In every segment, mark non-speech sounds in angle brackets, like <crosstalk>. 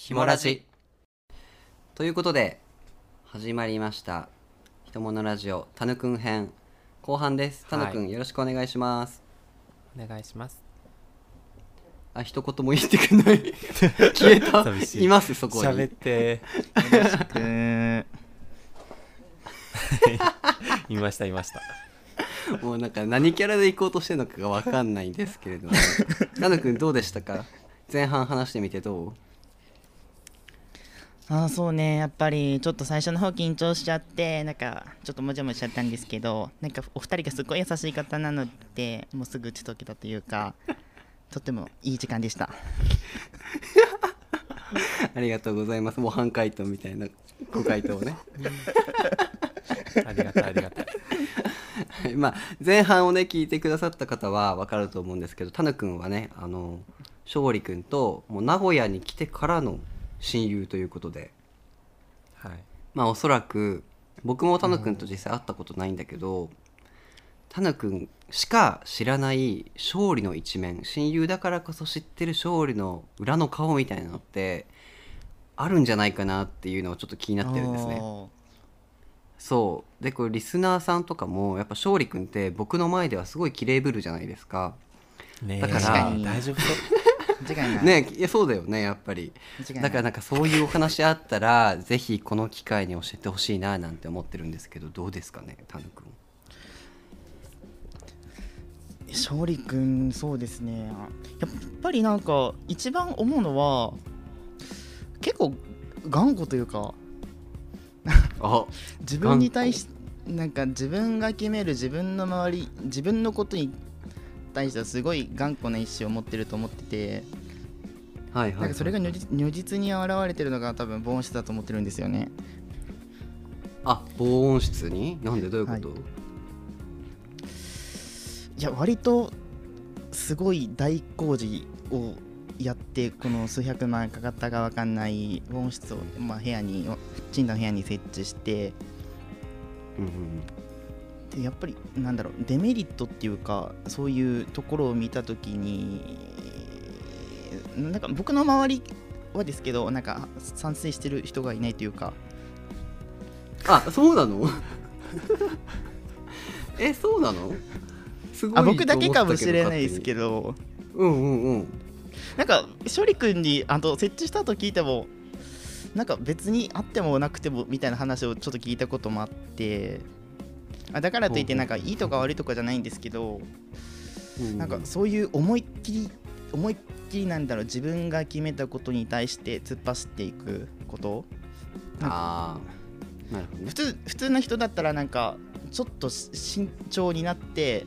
ひもラジ。ということで始まりました「ひとものラジオたぬくん編」後半です。たぬくん、はいよろしくお願いします。お願いします。あ一言も言ってくんない。<laughs> 消えた。寂しい。いますそこ喋っにて。よろしくいましたいました。もうなんか何キャラで行こうとしてるのかが分かんないんですけれども。<laughs> たぬくんどうでしたか？前半話してみてどう？あーそうね。やっぱりちょっと最初の方緊張しちゃってなんかちょっともじゃもじゃしちゃったんですけどなんかお二人がすごい優しい方なのでもうすぐ打ち解けたというかとってもいい時間でした。<laughs> ありがとうございます。模範解答みたいなご回答をね。ありがたいありがたい。は <laughs> いまあ前半をね聞いてくださった方は分かると思うんですけどたぬくんはねあの勝利くんともう名古屋に来てからの親友ということで。はい。まあおそらく僕もたぬくんと実際会ったことないんだけどたぬくんしか知らない勝利の一面親友だからこそ知ってる勝利の裏の顔みたいなのってあるんじゃないかなっていうのをちょっと気になってるんですね。そう。でこれリスナーさんとかもやっぱ勝利くんって僕の前ではすごい綺麗ぶるじゃないですか。ねえだから大丈夫ねいやそうだよねやっぱり。間違いない。だからなんかそういうお話あったらぜひこの機会に教えてほしいななんて思ってるんですけどどうですかねタヌくん勝利くんそうですね。やっぱりなんか一番思うのは結構頑固というかあ自分に対しなんか自分が決める自分の周り自分のことに対してはすごい頑固な意志を持ってると思っててはいはい、はい、なんかそれが如実如実に現れてるのが多分防音室だと思ってるんですよね。あ防音室に？なんでどういうこと、はい。いや割とすごい大工事をやってこの数百万かかったか分かんない防音室を、まあ、部屋に賃貸の部屋に設置してうんうんでやっぱりなんだろうデメリットっていうかそういうところを見た時になんか僕の周りはですけどなんか賛成してる人がいないというか。あそうなの？<laughs> えそうなの？すごいあ僕だけかもしれないですどけど。うんうんうん。なんか勝利君にあの設置したと聞いてもなんか別にあってもなくてもみたいな話をちょっと聞いたこともあってあだからといってなんかいいとか悪いとかじゃないんですけどうん。なんかそういう思いっきり思いっきりなんだろう自分が決めたことに対して突っ走っていくこと。ああなるほど。ね普通普通の人だったらなんかちょっと慎重になって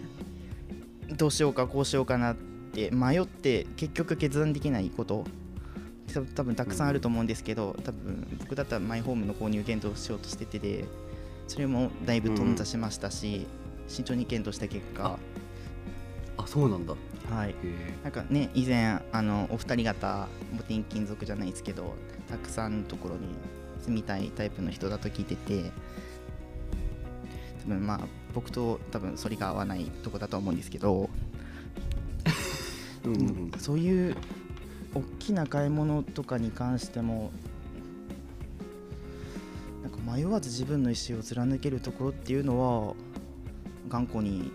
どうしようかこうしようかなって迷って結局決断できないこと。多分多分たくさんあると思うんですけど、多分僕だったらマイホームの購入検討しようとしててでそれもだいぶ頓挫しましたし、慎重に検討した結果。あそうなんだ。はい。なんかね以前あのお二人方も転勤族じゃないですけどたくさんのところに住みたいタイプの人だと聞いてて多分まあ僕と多分反りが合わないとこだとは思うんですけど、うんうん。うんそういう大きな買い物とかに関しても迷わず自分の意思を貫けるところっていうのは頑固に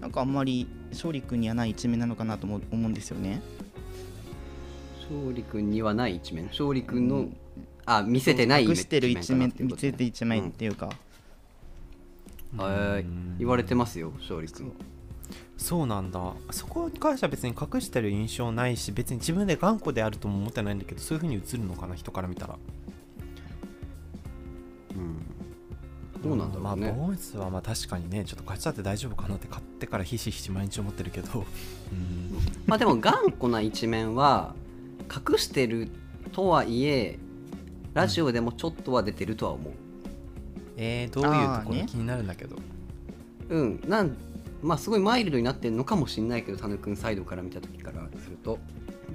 なんかあんまり勝利君にはない一面なのかなとも思うんですよね。勝利君にはない一面？勝利君の、うん。あ見せてない隠してる一面見せて一面っていうか、はい言われてますよ勝利君。そう。なんだ。そこに関しては別に隠してる印象ないし別に自分で頑固であるとも思ってないんだけどそういう風に映るのかな人から見たらうん。どうなんだろうね、まあ防音室はまあ確かにねちょっと買っちゃって大丈夫かなって買ってからひしひし毎日思ってるけど。うん。まあでも頑固な一面は隠してるとはいえラジオでもちょっとは出てるとは思う。えー、どういうところ気になるんだけど、うん。なんまあすごいマイルドになってるのかもしんないけどタヌ君サイドから見た時からすると。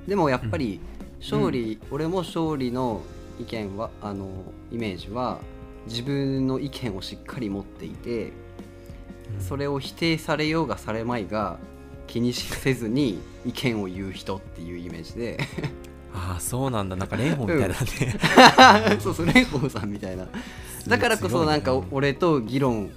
でもやっぱり勝利、俺も勝利の意見はあのイメージは自分の意見をしっかり持っていてそれを否定されようがされまいが気にせずに意見を言う人っていうイメージで。ああそうなんだ。なんか蓮舫みたいだね、そうそう蓮舫さんみたいな。だからこそなんか俺と議論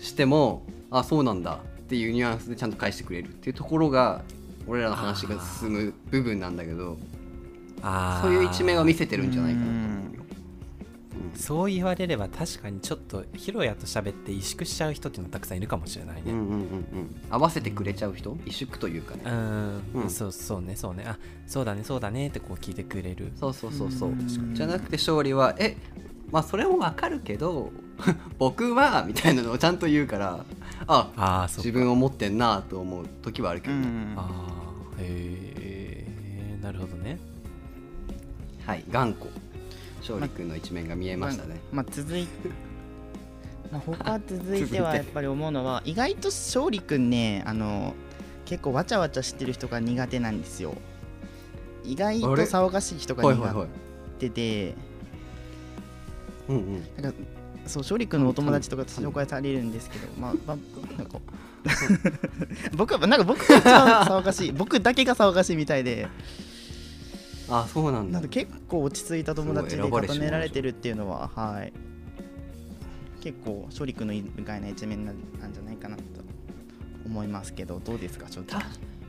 してもあそうなんだっていうニュアンスでちゃんと返してくれるっていうところが俺らの話が進む部分なんだけどそういう一面は見せてるんじゃないかなと思うよ。そう言われれば確かにちょっとヒロヤと喋って萎縮しちゃう人っていうのはたくさんいるかもしれないね。うんうんうんうん。合わせてくれちゃう人萎縮というかね。うん、うん。そうそうね。そうね。あそうだねそうだねってこう聞いてくれる。そうそうそうそう。うん。じゃなくて勝利はえまあそれもわかるけど <laughs> 僕はみたいなのをちゃんと言うからあああそう自分を持ってんなと思う時はあるけどね、うんああへえなるほどね。はい頑固勝利君の一面が見えましたね、まあ、<laughs> 続いて、<laughs> まあ、他続いててはやっぱり思うのは意外と勝利くんねあの結構わちゃわちゃしてる人が苦手なんですよ。意外と騒がしい人が苦手で。うんうん。なんかそう勝利くんのお友達とか紹介されるんですけどまあ <laughs> まあなんか僕はなんか僕が一番騒がしい。僕だけが騒がしいみたいであそうなんだ。なんで結構落ち着いた友達で固められてるっていうのははい。結構勝利君の意外な一面なんなんじゃないかなと思いますけどどうですか勝利た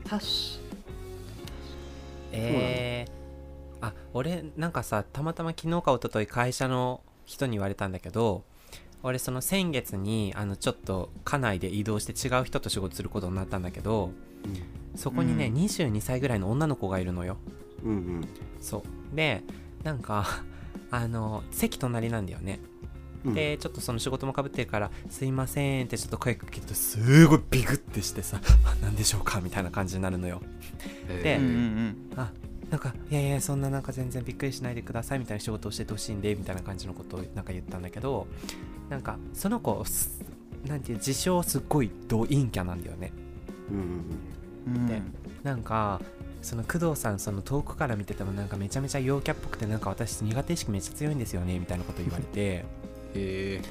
たし。えー、あ俺なんかさたまたま昨日か一昨日会社の人に言われたんだけど俺その先月にあのちょっと家内で移動して違う人と仕事することになったんだけどそこにね、うん。22歳ぐらいの女の子がいるのようんうん。そう。でなんか <laughs> あの席隣なんだよね。うん。でちょっとその仕事もかぶってるから「すいません」ってちょっと声かけるとすごいビクってしてさ「あ <laughs> 何でしょうか?」みたいな感じになるのよ。でえーうんうん。あなんか「いやいやそんななんか全然びっくりしないでください」みたいな仕事をしててほしいんでみたいな感じのことをなんか言ったんだけどなんかその子すなんていう自称すっごいド陰キャなんだよね。うんうんうん。うん。でなんかその工藤さんその遠くから見ててもなんかめちゃめちゃ陽キャっぽくてなんか私苦手意識めっちゃ強いんですよねみたいなこと言われて。へえ。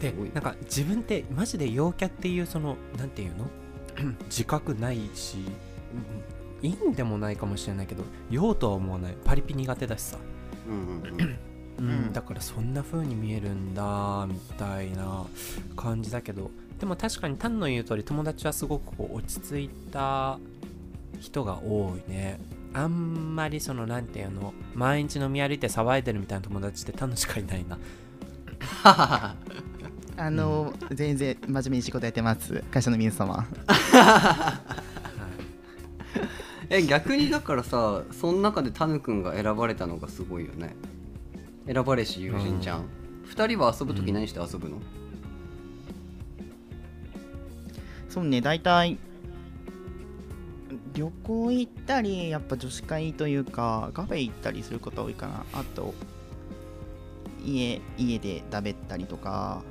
ですごいなんか自分ってマジで陽キャっていうそのなんていうの？<clears throat> 自覚ないしうんいいんでもないかもしれないけど陽とは思わない。パリピ苦手だしさ、うんだからそんな風に見えるんだみたいな感じだけど。でも確かにタンの言う通り友達はすごくこう落ち着いた人が多いね。あんまりそのなんていうの毎日飲み歩いて騒いでるみたいな友達ってタンのしかいないな。はははあの全然真面目に仕事やってます。会社の皆様。え逆にだからさその中でタヌ君が選ばれたのがすごいよね。選ばれし友人じゃん、二人は遊ぶ時何して遊ぶの、そうね大体旅行行ったりやっぱ女子会というかカフェ行ったりすることが多いかな。あと家家で食べたりとか。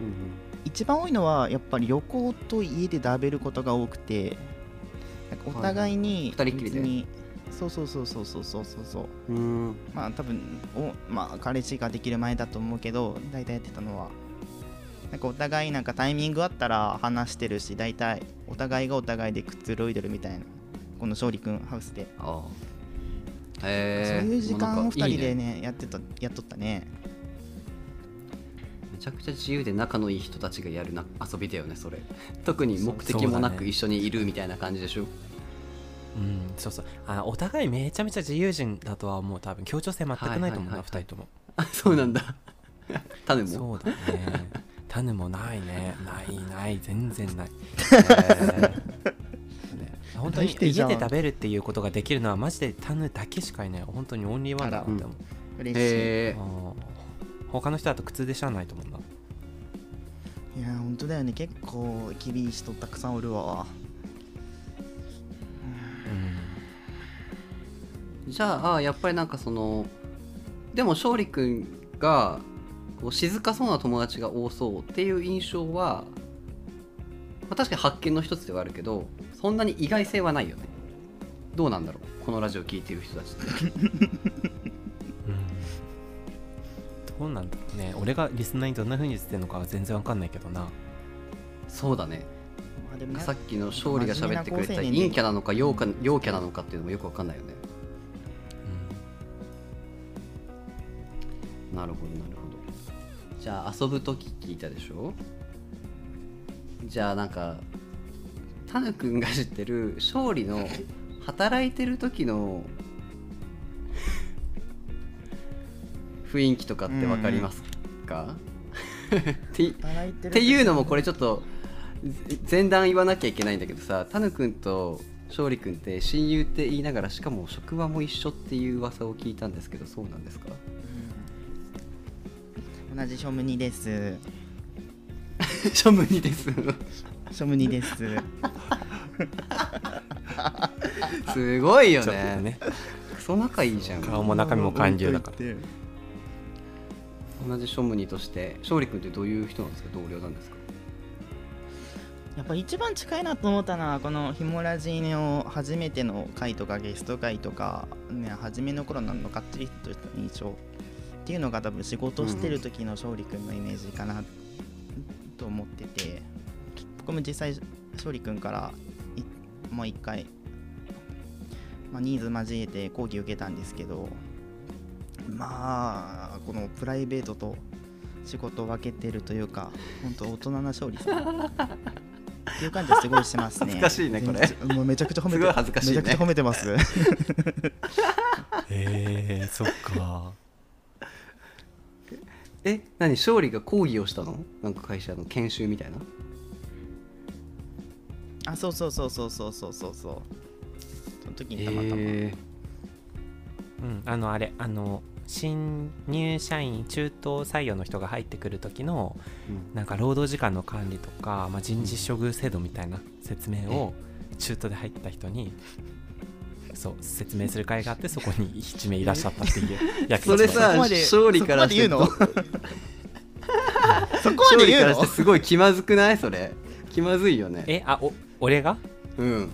うん一番多いのはやっぱり旅行と家で食べることが多くてお互いに別にそうそうそうそうそうそうそうそう。うんうん。まあ多分おまあ彼氏ができる前だと思うけど大体やってたのはなんかお互いなんかタイミングあったら話してるし大体お互いがお互いでくつろいでるみたいなこの勝利くんハウスで、ああ。へえそういう時間を2人でいいねねやってたやっとったね。めちゃくちゃ自由で仲のいい人たちがやるな遊びだよねそれ。<laughs> 特に目的もなく一緒にいるみたいな感じでしょ？うんそうそう。あお互いめちゃめちゃ自由人だとは思う。多分協調性全くないと思うな、はいはいはい二人とも。あそうなんだ。<laughs> タヌも？そうだねタヌもないね。ないない。全然ない。へ <laughs> ね。本当に家で食べるっていうことができるのはマジでタヌだけしかいない。本当にオンリーワンだなって思う嬉しい、他の人だと苦痛でしゃあないと思うな。いや本当だよね。結構厳しい人たくさんおるわ。うん。じゃあやっぱりなんかそのでも勝利君がこう静かそうな友達が多そうっていう印象は、まあ、確かに発見の一つではあるけどそんなに意外性はないよね。どうなんだろうこのラジオ聴いてる人たちって。どうなんだろうね。俺がリスナーにどんなふうに言ってるのかは全然わかんないけどな。そうだね。さっきの勝利が喋ってくれた陰キャなのか陽キャなのかっていうのもよくわかんないよね、うん、なるほどなるほど。じゃあ遊ぶ時聞いたでしょ？じゃあなんかタヌくんが知ってる勝利の働いてる時の雰囲気とかって分かりますか、って働いうのもこれちょっとぜ前段言わなきゃいけないんだけどさタヌくんと勝利くんって親友って言いながらしかも職場も一緒っていう噂を聞いたんですけどそうなんですか？同じ <laughs> ショムニです。ショムニです。ショムニです。すごいよね。ね。クソ仲いいじゃん。顔も中身も感流だから。同じショムニとして勝利くんってどういう人なんですか？同僚なんですか？やっぱ一番近いなと思ったのはこの「ひもラジ」の初めての回とかゲスト回とか、ね、初めの頃のがっつりとした印象っていうのが多分仕事してる時の勝利君のイメージかなと思ってて僕も実際勝利君からいもう一回、まあ、ニーズ交えて講義受けたんですけどまあこのプライベートと仕事を分けてるというか本当大人な勝利さんっていう感じはすごいしますね。恥ずかしいねこれもうめちゃくちゃ褒めてすごい恥ずかしいねめちゃくちゃ褒めてます。<laughs> へえそっかえ何勝利が抗議をしたの？なんか会社の研修みたいな？あそうそうそうそうそうそうそう。その時にたまたま、えー、うんあのあれあの新入社員中等採用の人が入ってくる時の、うん、なんか労働時間の管理とか、まあ、人事処遇制度みたいな説明を中途で入った人にそう説明する会があってそこに一名いらっしゃったっていうやつそれさ勝利からしてそこまで言うの？<laughs> そこま勝で言うの？利からしてすごい気まずくない？それ。気まずいよね。えあお俺が？うん。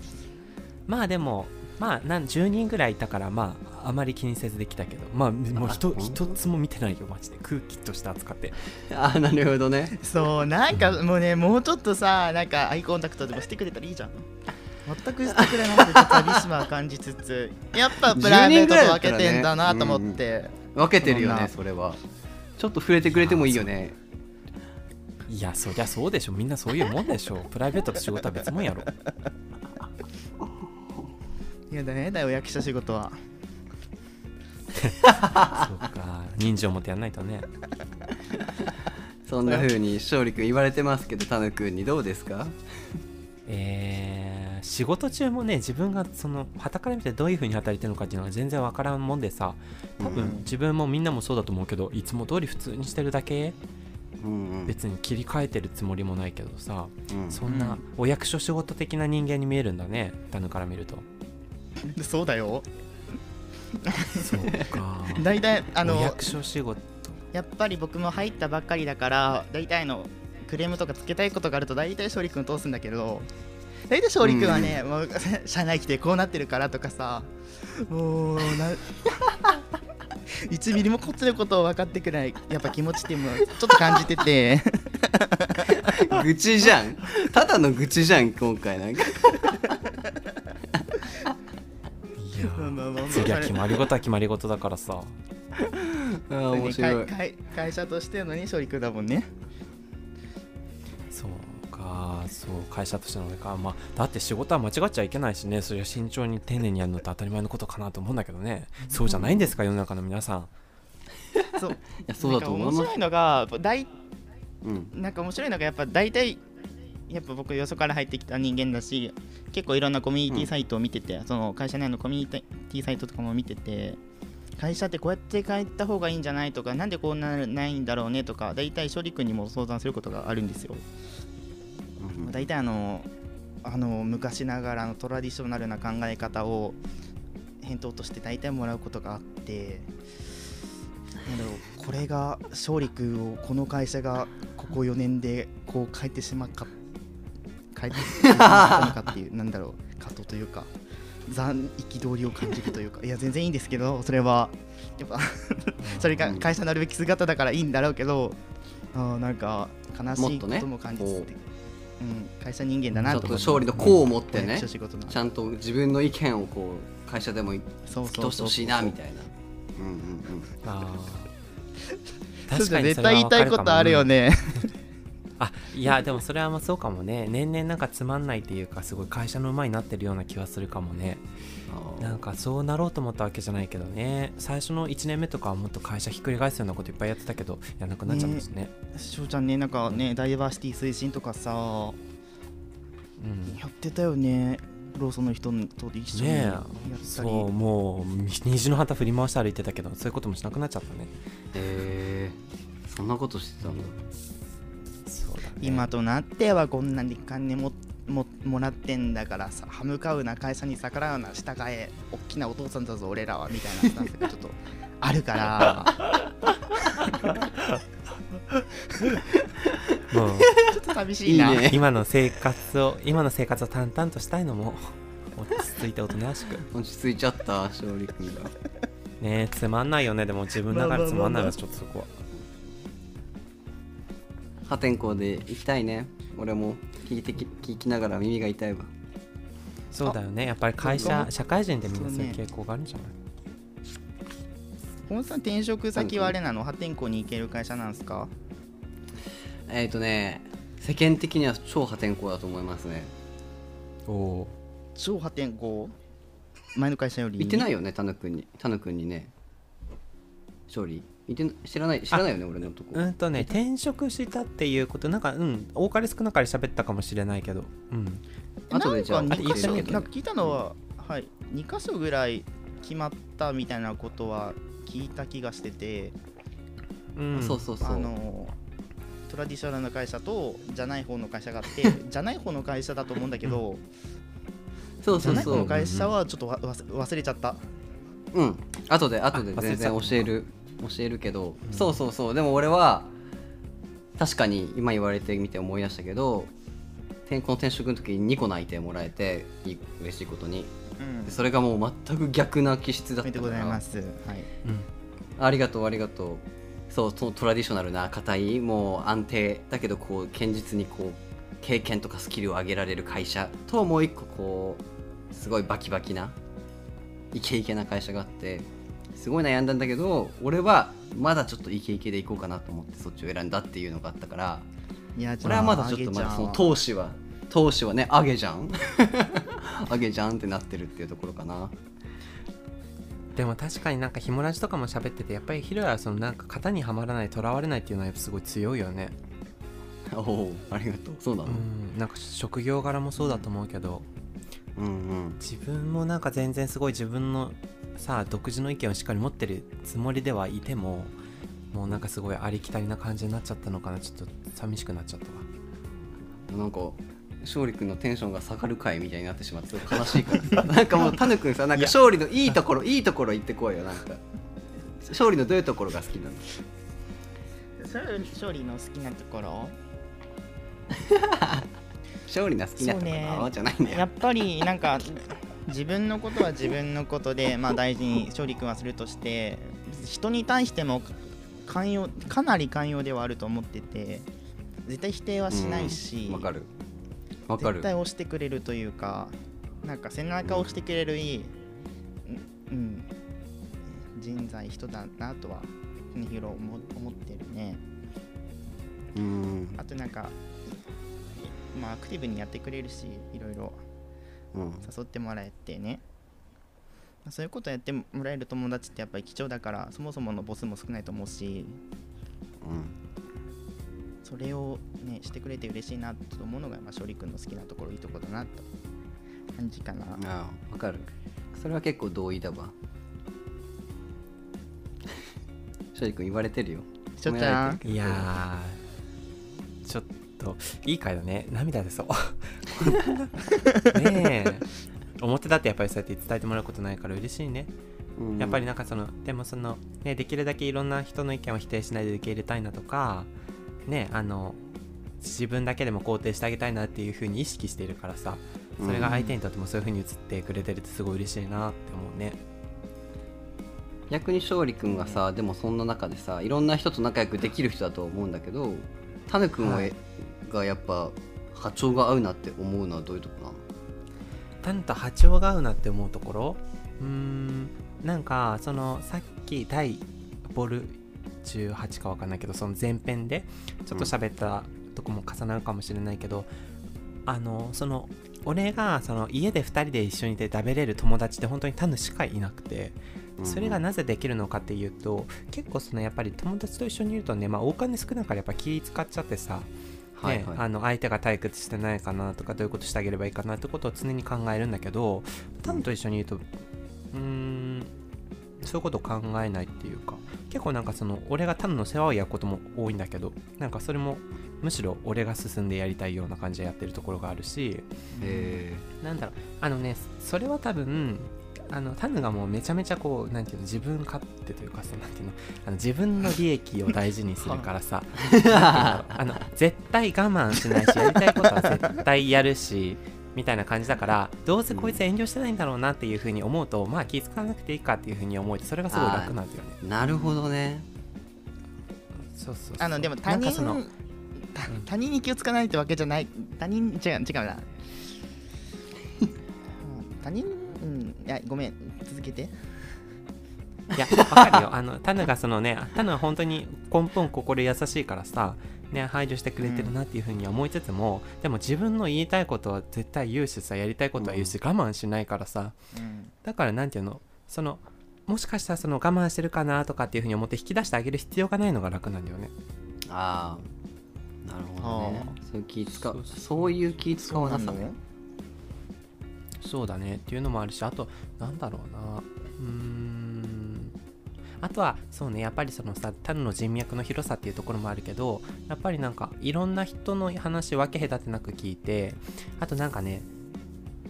まあでもまあなん10人ぐらいいたからまああまり気にせずできたけど。まあもうひとあ一つも見てないよマジで。空気として扱って。あなるほどね。そう、なんかもうね、もうちょっとさ、なんかアイコンタクトでもしてくれたらいいじゃん。全くしてくれなくて、ちょっと寂しまを感じつつ、<laughs> やっぱプライベートと分けてんだなと思って。分けてるよねそれは。ちょっと触れてくれてもいいよね。いやそりゃそうでしょ。みんなそういうもんでしょ。<laughs> プライベートと仕事は別もんやろ。いやだね。だよ、役者仕事は。そうか。人情持ってやんないとね。<laughs> そんな風に勝利くん言われてますけどタヌくんにどうですか？えー仕事中もね自分がその傍から見てどういう風に働いてるのかっていうのが全然わからんもんでさ多うん。分自分もみんなもそうだと思うけどいつも通り普通にしてるだけ別に切り替えてるつもりもないけどさうん。そんなお役所仕事的な人間に見えるんだねタヌから見ると。そうだよ。そうか。<laughs> 大体、あのお、役所仕事。やっぱり僕も入ったばっかりだから、大体のクレームとかつけたいことがあると、大体勝利君通すんだけど、大体勝利君はね、もう <laughs> 社内来てこうなってるからとかさ、もうな、1ミリもこっちのことを分かってくれない、やっぱ気持ちっていうのを <laughs> ちょっと感じてて、愚痴じゃん。ただの愚痴じゃん今回なんか。いやまあまあまあまあー。次は決まり事は決まり事だからさ。あー面白い。会会会社としてのに勝利君だもんね。そうかそう会社としての俺か。まあだって仕事は間違っちゃいけないしね。それは慎重に丁寧にやるのって当たり前のことかなと思うんだけどね。そうじゃないんですか世の中の皆さん。そう。<laughs> いやそうだと思います。なんか面白いのが大うん。なんか面白いのがやっぱ大体やっぱ僕よそから入ってきた人間だし結構いろんなコミュニティサイトを見てて、その会社内のコミュニティサイトとかも見てて会社ってこうやって変えた方がいいんじゃないとかなんでこうならないんだろうねとか大体勝利君にも相談することがあるんですようん大体あのあの昔ながらのトラディショナルな考え方を返答として大体もらうことがあってなこれが勝利君をこの会社がここ4年でこう変えてしまった変えてしまったのかっていうなんだろう葛藤というか残憤りを感じるというかいや全然いいんですけどそれはやっぱそれが会社のあるべき姿だからいいんだろうけどあなんか悲しいことも感じつつ、うん、会社人間だなちょっとと思って勝利の功を持ってね役所仕事なちゃんと自分の意見をこう会社でも突そうき通してほしいなみたいな。うんうんあ確かに絶対言いたいことあるよね。ね。あいやでもそれはまあそうかもね。年々なんかつまんないっていうかすごい会社の馬になってるような気はするかもねなんかそうなろうと思ったわけじゃないけどね。最初の1年目とかはもっと会社ひっくり返すようなこといっぱいやってたけどやらなくなっちゃったしね。翔ちゃんねなんかねダイバーシティ推進とかさうん。やってたよね。ローソンの人と一緒にねえ。やったそり、うもう虹の旗振り回して歩いてたけどそういうこともしなくなっちゃったね。へえ。そんなことしてたんだそうだね。今となってはこんなに金もももらってんだからさ歯向かうな会社に逆らうな従え大きなお父さんだぞ俺らはみたいなスタンスがちょっとあるから。もうちょっと寂しいな。いいね。今の生活を今の生活を淡々としたいのも落ち着いておとなしく。落ち着いちゃった勝利君が。ねつまんないよね。でも自分の中でつまんないわちょっとそこは破天荒で行きたいね。俺も。聞いてき聞きながら耳が痛いわ。そうだよね。やっぱり会社社会人ってみんなそういう傾向があるんじゃない？本さん転職先はあれなの？破天荒に行ける会社なんですか？えっ、ー、とね世間的には超破天荒だと思いますね。おお超破天荒？前の会社より？言ってないよねタヌ君に。タヌ君にね。勝利言ってな知らない知らないよね俺のとこ、うんとね転職したっていうことなんかうん多かれ少なかれ喋ったかもしれないけどうん。後でじゃあなんか2箇所なんか聞いたのは、はい、2箇所ぐらい決まったみたいなことは聞いた気がしてて、うん。そうそうそう。あのトラディショナルな会社とじゃない方の会社があって <laughs> じゃない方の会社だと思うんだけどそうじゃない方のそうそう会社はちょっとわ忘忘れちゃった。うん。後で後で全然教える教えるけど、うん。そうそうそう。でも俺は確かに今言われてみて思い出したけど転この転職の時に2個内定もらえていい嬉しいことに。うん。でそれがもう全く逆な気質だったから。ざいます、はい、うん。ありがとうありがとう。そうそのトラディショナルな硬いもう安定だけどこう堅実にこう経験とかスキルを上げられる会社ともう一個こうすごいバキバキなイケイケな会社があってすごい悩んだんだけど俺はまだちょっとイケイケでいこうかなと思ってそっちを選んだっていうのがあったからいや俺はまだちょっとまだその投資は投資はね上げじゃん。<laughs> 上げじゃんってなってるっていうところかな。でも確かになんかひもラジとかも喋っててやっぱりヒロはそのなんか型にはまらないとらわれないっていうのはやっぱすごい強いよね。おおありがとう。そうなの？うんなんか職業柄もそうだと思うけどうんうん。自分もなんか全然すごい自分のさ独自の意見をしっかり持ってるつもりではいてももうなんかすごいありきたりな感じになっちゃったのかな。ちょっと寂しくなっちゃった。わなんか勝利君のテンションが下がる回みたいになってしまってすごい悲しいから。さ <laughs> なんかもうタヌ君さなんか勝利のいいところいいところ言ってこいよ。なんか勝利のどういうところが好きなの勝利の <laughs> 好きなところ？勝利の好きなところ、ね。あじゃないんだよ。やっぱりなんか自分のことは自分のことで、まあ、大事に勝利君はするとして人に対しても寛容かなり寛容ではあると思ってて絶対否定はしないし、うかる。わかる。絶対押してくれるというかなんか背中を押してくれるいい、うんうん、人材人だなとは常広思思ってるね。うん。あとなんかまあアクティブにやってくれるしいろいろ。うん誘ってもらえてね。そういうことやってもらえる友達ってやっぱり貴重だからそもそものボスも少ないと思うし。うん。それをねしてくれて嬉しいなと思うのが、まあ、勝利君の好きなところいいところだなと。感じかな。ああわかる。それは結構同意だわ。<laughs> 勝利君言われてるよ。ちゃん褒められてるけど。いやーちょっといい回だね。涙出そう <laughs> <laughs> ねえ。表だってやっぱりそうやって伝えてもらうことないから嬉しいね。うん。やっぱりなんかそのでもそのねできるだけいろんな人の意見を否定しないで受け入れたいなとかねあの自分だけでも肯定してあげたいなっていう風に意識しているからさそれが相手にとってもそういう風に映ってくれてるってすごい嬉しいなって思うね。逆に勝利君がさでもそんな中でさいろんな人と仲良くできる人だと思うんだけどタヌ君ははい。がやっぱ波長が合うなって思うのはどういうとこなの？タンと波長が合うなって思うところ？うーんなんかそのさっき第ボル18か分かんないけどその前編でちょっと喋ったとこも重なるかもしれないけど、あのその俺がその家で2人で一緒にいて食べれる友達って本当にタヌしかいなくてそれがなぜできるのかっていうと結構そのやっぱり友達と一緒にいるとね、まあ、お金少ないからやっぱ気使っちゃってさ、ねはいはい。あの相手が退屈してないかなとかどういうことしてあげればいいかなってことを常に考えるんだけどタヌと一緒にいるとうーんそういうことを考えないっていうか結構なんかその俺がタヌの世話を焼くことも多いんだけどなんかそれもむしろ俺が進んでやりたいような感じでやってるところがあるしへなんだろうあのねそれは多分あのタヌがもうめちゃめちゃこうなんていうの自分勝手というかさなんていうのあの自分の利益を大事にするからさ。<laughs> あの絶対我慢しないしやりたいことは絶対やるしみたいな感じだからどうせこいつ遠慮してないんだろうなっていうふうに思うとまあ気遣わなくていいかっていうふうに思えてそれがすごい楽なんだよね。えなるほどね。そうそうそう。あのでも他人他人に気をつかないってわけじゃない。他人違う違うな。<laughs> うん。他人うんいやごめん続けて。いや、わかるよ。あの、タヌがそのね、タヌは本当に根本心優しいからさ、ね、配慮してくれてるなっていうふうには思いつつも、でも自分の言いたいことは絶対言うしさ、やりたいことは言うし、我慢しないからさ、うん。だからなんていうの、その、もしかしたらその我慢してるかなとかっていうふうに思って引き出してあげる必要がないのが楽なんだよね。ああなるほどね。あ。そういう気使そうう。そういう気使わなさねそうだねっていうのもあるしあとなんだろうな。うーん。あとはそうねやっぱりそのさタヌの人脈の広さっていうところもあるけどやっぱりなんかいろんな人の話分け隔てなく聞いてあとなんかね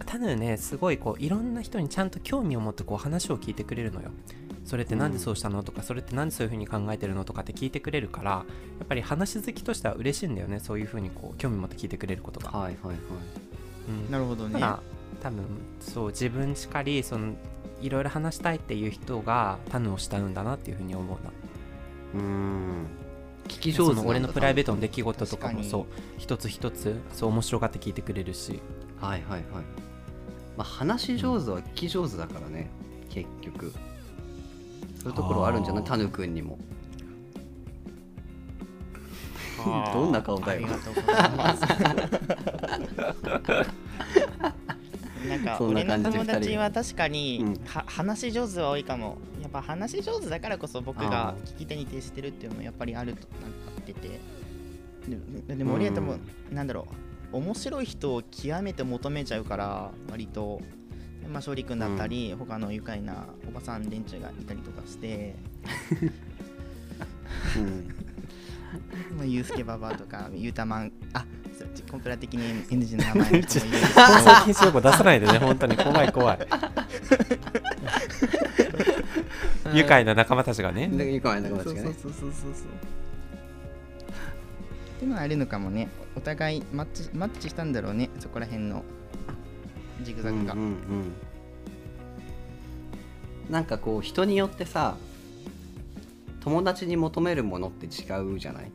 タヌねすごいこういろんな人にちゃんと興味を持ってこう話を聞いてくれるのよ。それってなんでそうしたの？とかそれってなんでそういう風に考えてるの？とかって聞いてくれるからやっぱり話好きとしては嬉しいんだよねそういう風にこう興味持って聞いてくれることが、はいはいはい。うん、なるほどね多分そう自分しかりそのいろいろ話したいっていう人がタヌを慕うんだなっていうふうに思うな。うーん。聞き上手なんだその俺のプライベートの出来事とかもそう一つ一つそう面白がって聞いてくれるし。はいはいはい。まあ話し上手は聞き上手だからね。結局。そういうところはあるんじゃない？タヌ君にも。<laughs> どんな顔だよ。ありがとうございます <laughs> なんか俺の友達は確かに、うん。は話し上手は多いかも。やっぱ話し上手だからこそ僕あがー。聞き手に徹してるっていうのもやっぱりあるとなってて。ででも俺は多分、なんだろう。面白い人を極めて求めちゃうから割と。まあ勝利君だったり、他の愉快なおばさん連中がいたりとかして。<laughs> うん。<laughs> まあ、ユースケババアとか、ユータマン、あ、コンプラ的に NG の名前の人も <laughs> いるんですけど放送禁止用語出さないでね本当に怖い怖い。<laughs> 愉快な仲間たちがね。でい。いかもね仲間たちがね。そうそうそうそうそう。っていうのはあるのかもね。お互いマッチマッチしたんだろうね、そこら辺のジグザグが。うんうんうん。なんかこう人によってさ友達に求めるものって違うじゃない？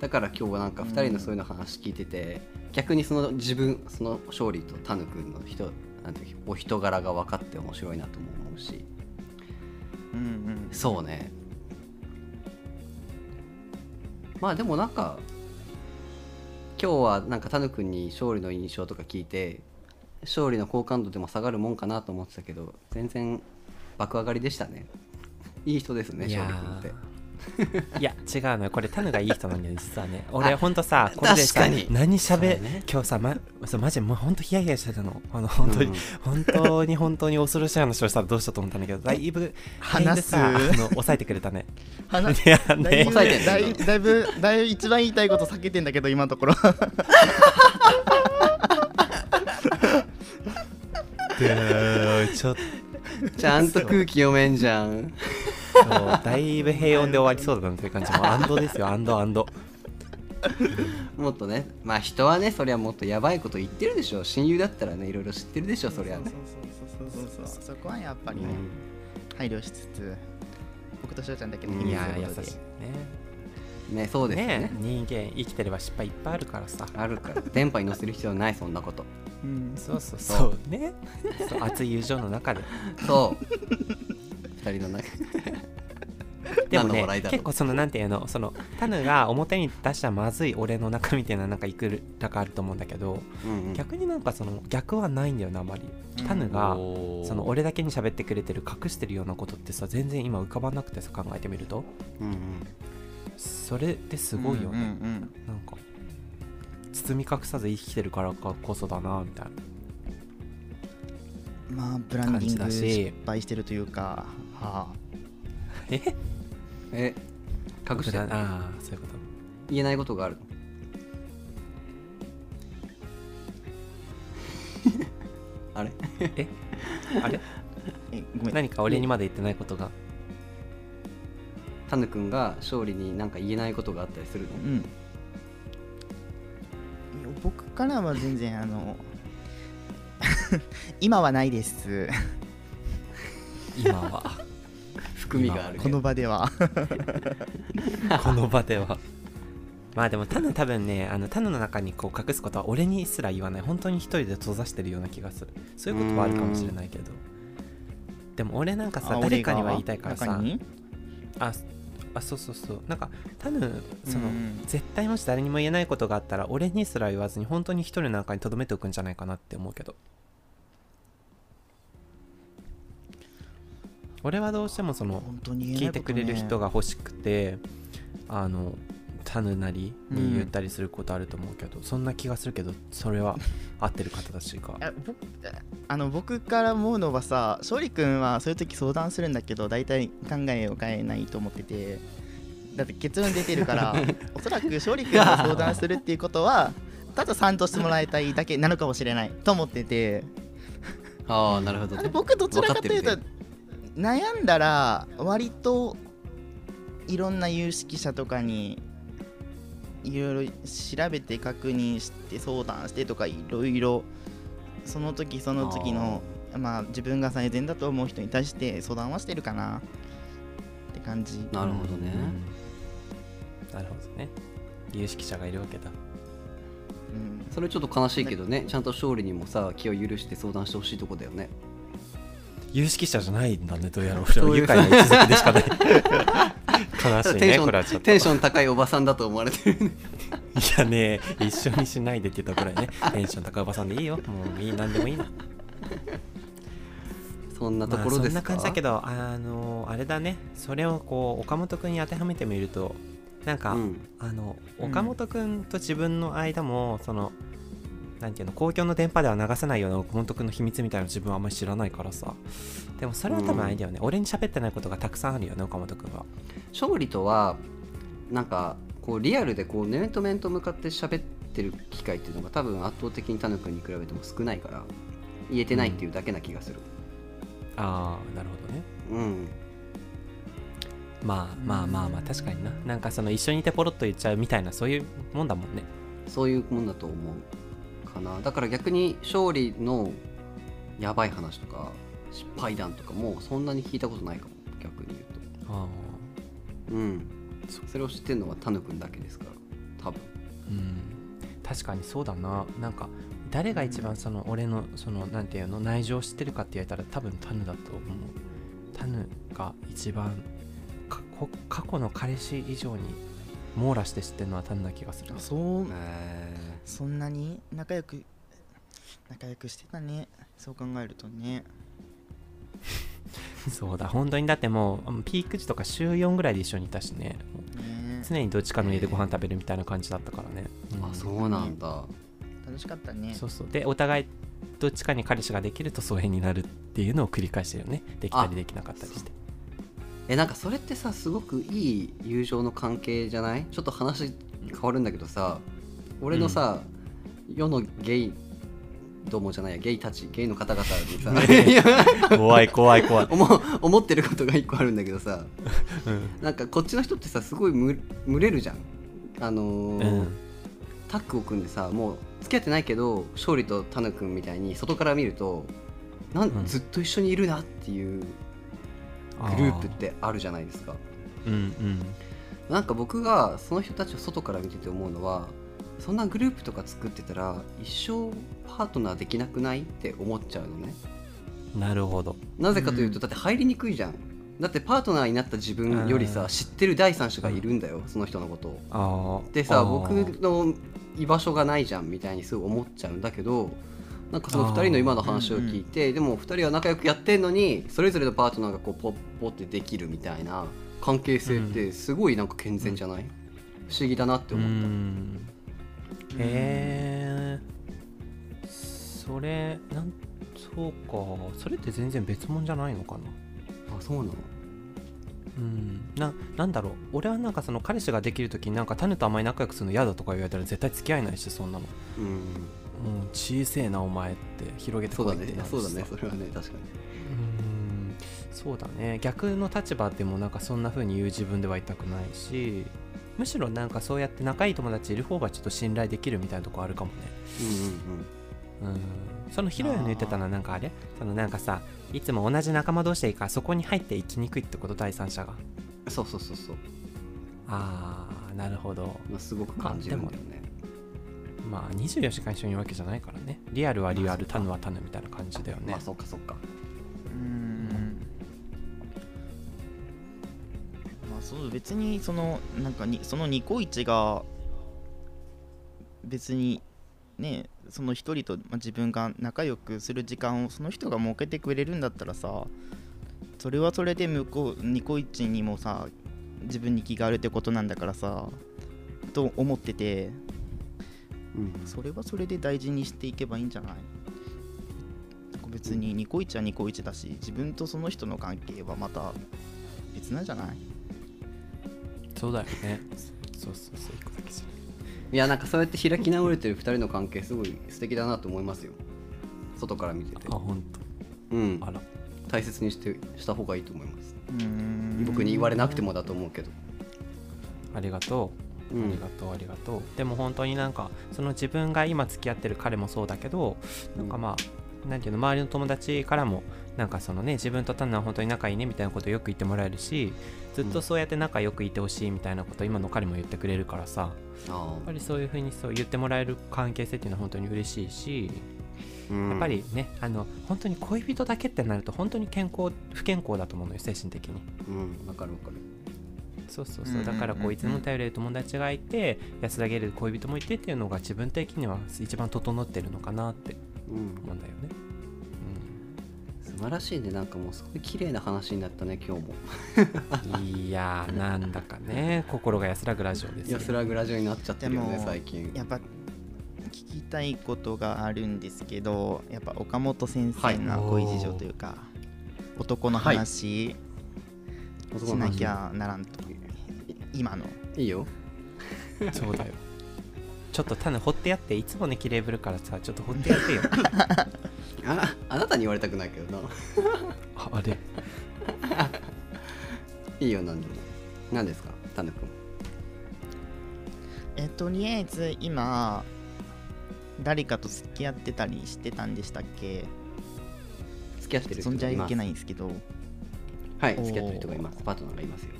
だから今日はなんか2人のそういうの話聞いてて、逆にその自分その勝利とタヌ君の人なんていうお人柄が分かって面白いなとも思うし。うんうん。そうね。まあでもなんか今日はなんかタヌ君に勝利の印象とか聞いて勝利の好感度でも下がるもんかなと思ってたけど全然爆上がりでしたね。いい人ですね勝利君って。ー <laughs> いや違うのよ。これタヌがいい人なんだよ実はね。俺ほんとさこれでさ確かに何しゃべ、そうだね。今日さ、ま、そうマジもうほんとヒヤヒヤしてたの。あの本当に、うん。本当に本当に恐ろしい話をしたらどうしようと思ったんだけどだいぶだいぶ話すさあの抑えてくれたね。話 <laughs> いやだいね。ぶ抑えてだいだいぶだいぶ一番言いたいこと避けてんだけど今のところ。<laughs> ちょっと <laughs> ちゃんと空気読めんじゃん。そうだいぶ平穏で終わりそうだなという感じも。うアンドですよアンドアンドもっとねまあ人はねそりゃもっとやばいこと言ってるでしょ親友だったらねいろいろ知ってるでしょそりゃね。そうそうそうそうそこはやっぱりね、う配慮しつつ僕と翔ちゃんだけのいや優しいね。んねそうですね。ね人間生きてれば失敗いっぱいあるからさ。あるから。電波に乗せる必要ないそんなこと。うんそうそうそう。ね。そう熱い友情の中で。そう。二人の中で。<laughs> もね結構そのなんていうのそのタヌが表に出したまずい俺の中みたいななんかいくらかあると思うんだけど、うんうん。逆になんかその逆はないんだよなあまり。タヌが、その俺だけに喋ってくれてる隠してるようなことってさ全然今浮かばなくてさ考えてみると。うんうんそれってすごいよね、うんうんうん。なんか包み隠さず生きてるからこそだなみたいな。まあブランディングし。失敗してるというかはあ。え？え？隠してああそういうこと。言えないことがある。の <laughs> あれ？え？あれ？<laughs> えごめん。何か俺にまで言ってないことが？タヌ君が勝利になんか言えないことがあったりするの？うん。僕からは全然あの <laughs> 今はないです。今は？<laughs> 含みがあるこの場では。<laughs> この場では。まあでもタヌ多分ねあのタヌの中にこう隠すことは俺にすら言わない。本当に一人で閉ざしてるような気がする。そういうことはあるかもしれないけど。でも俺なんかさあ誰かには言いたいからさ。ああそうそうそう。なんかタヌその、うん。絶対もし誰にも言えないことがあったら俺にすら言わずに本当に一人の中に留めておくんじゃないかなって思うけど。俺はどうしてもその本当に言え聞ないてくれる人が欲しくてあのタヌなりに言ったりすることあると思うけど、そんな気がするけどそれは合ってる方だしかあの僕から思うのはさ勝利君はそういう時相談するんだけど大体考えを変えないと思っててだって結論出てるから <laughs> おそらく勝利君が相談するっていうことはただ賛同してもらいたいだけなのかもしれないと思ってて。ああなるほどね。僕どちらかというと悩んだら割といろんな有識者とかにいろいろ調べて確認して相談してとかいろいろその時その時のまあ自分が最善だと思う人に対して相談はしてるかな。って感じ。なるほどね、なるほどね。有識者がいるわけだ。うん。それちょっと悲しいけどね。ちゃんと勝利にもさ気を許して相談してほしいとこだよね。有識者じゃないんだねどうやら俺は愉快な一族でしかない <laughs> 悲しいねこれはちょっと。テンション高いおばさんだと思われてる。ねいやね一緒にしないでって言ったくらいねテンション高いおばさんでいいよ。もういい何でもいいのそんなところですそんな感じだけどあのあれだね。それをこう岡本君に当てはめてみるとなんか、うん。あのうん岡本君と自分の間も、そのなんていうの公共の電波では流せないような岡本君の秘密みたいなの自分はあんまり知らないからさ。でもそれは多分あれだよね、俺に喋ってないことがたくさんあるよね岡本君は。勝利とはなんかこうリアルでこう面と面と向かって喋ってる機会っていうのが多分圧倒的にタヌ君に比べても少ないから言えてないっていうだけな気がする。ああなるほどね。うん。まあまあまあまあ確かにな。なんかその一緒にいてポロッと言っちゃうみたいなそういうもんだもんね。そういうもんだと思うかな。だから逆に勝利のやばい話とか失敗談とかもそんなに聞いたことないかも。逆に言うと。ああ。うん。それを知ってるのはタヌ君だけですから。多分。うん。確かにそうだな。なんか誰が一番その俺のそのなんていうの内情を知ってるかって言われたら多分タヌだと思う。タヌが一番過去の彼氏以上に網羅して知ってるのはタヌな気がする。あそう。えそんなに仲良く仲良くしてたね。そう考えるとね。<laughs> そうだ。本当にだってもううんピーク時とか週4ぐらいで一緒にいたしね。ね。常にどっちかの家でご飯食べるみたいな感じだったからね、ー、あそうなんだ。楽しかったね。そうそう。でお互いどっちかに彼氏ができると疎遠になるっていうのを繰り返してるよね。できたりできなかったりしてえなんかそれってさすごくいい友情の関係じゃない？ちょっと話変わるんだけどさ俺のさ、世のゲイどうもじゃないやゲイたちゲイの方々にさ怖い怖い怖い、<laughs> 思う思ってることが一個あるんだけどさうん。なんかこっちの人ってさすごいむ群れるじゃん。あのーうん。タッグを組んでさもう付き合ってないけど勝利とタヌ君みたいに外から見るとなん、うん。ずっと一緒にいるなっていうグループってあるじゃないですか。うんうん。なんか僕がその人たちを外から見てて思うのはそんなグループとか作ってたら一生パートナーできなくないって思っちゃうのね。なるほど。なぜかというと、うんだって入りにくいじゃん。だってパートナーになった自分よりさうん。知ってる第三者がいるんだよその人のことを。でさ僕の居場所がないじゃんみたいにすぐ思っちゃうんだけどなんかその2人の今の話を聞いてでも2人は仲良くやってんのにそれぞれのパートナーがこうポッポってできるみたいな関係性ってすごいなんか健全じゃない、不思議だなってう思った、ん。へえそれなんそうか。それって全然別物じゃないのかな？あそうなの？うん。ななんだろう。俺はなんかその彼氏ができる時になんか種とあまり仲良くするの嫌だとか言われたら絶対付き合えないしそんなの。うんうん小せえなお前って広げてそうだねこいってなるしそうださね。それはね。確かに。うん。そうだね。逆の立場でもなんかそんな風に言う自分ではいたくないしむしろなんかそうやって仲いい友達いる方がちょっと信頼できるみたいなとこあるかもね。うんうんうん。そのヒロヤの言ってたのはなんかあれ？そのなんかさいつも同じ仲間同士でいいからそこに入っていきにくいってこと第三者が。うんそうそうそうそう、あーなるほど。まあ、すごく感じるんだよね、まあ24時間一緒にいるわけじゃないからね。リアルはリアルタヌはタヌみたいな感じだよね。まあそっかそっか。うん。まあそう別にそのなんかにそのニコイチが別にねその一人と、まあ、自分が仲良くする時間をその人が設けてくれるんだったらさそれはそれで向こうニコイチにもさ自分に気があるってことなんだからさと思ってて。うんそれはそれで大事にしていけばいいんじゃない？別にニコイチはニコイチだし自分とその人の関係はまた別なんじゃない？そうだよね。<laughs> そうそうそう。一個だけじゃいやなんかそうやって開き直れてる2人の関係すごい素敵だなと思いますよ。外から見てて。あ本うん。当あら。大切にしてした方がいいと思います。うーん。僕に言われなくてもだと思うけど。ありがとう。うんありがとうありがとう。でも本当になんかその自分が今付き合ってる彼もそうだけどなんかまあ、なんていうの周りの友達からもなんかそのね自分とタンは本当に仲いいねみたいなことをよく言ってもらえるしずっとそうやって仲良くいてほしいみたいなことを今の彼も言ってくれるからさあやっぱりそういう風にそう言ってもらえる関係性っていうのは本当に嬉しいしあ、うん。やっぱりねあの本当に恋人だけってなると本当に健康不健康だと思うのよ精神的に。うん。わかるわかるそうそうう。んそううん。だからこうんういつも頼れる友達がいて安らげる恋人もいてっていうのが自分的には一番整ってるのかなってうん。思うんだよね、素晴らしいね。なんかもうすごい綺麗な話になったね今日も。うん、いやーなんだかね。<laughs> 心が安らぐラジオですよ。安らぐラジオになっちゃってるよね最近。やっぱ聞きたいことがあるんですけどやっぱ岡本先生の恋事情というか、男の話。しなきゃならんと、今の。いいよ。<laughs> そうだよ。ちょっと種掘ってやっていつもね綺麗ぶるからさちょっと掘ってやってよ。<laughs> ああなたに言われたくないけどな。ああれ？<laughs> いいよ何でも。何ですかタヌ君。えとりあえず今誰かと付き合ってたりしてたんでしたっけ？付き合ってる人存じ上げがいますないんですけど。はい付き合ってる人がいます。パートナーがいますよ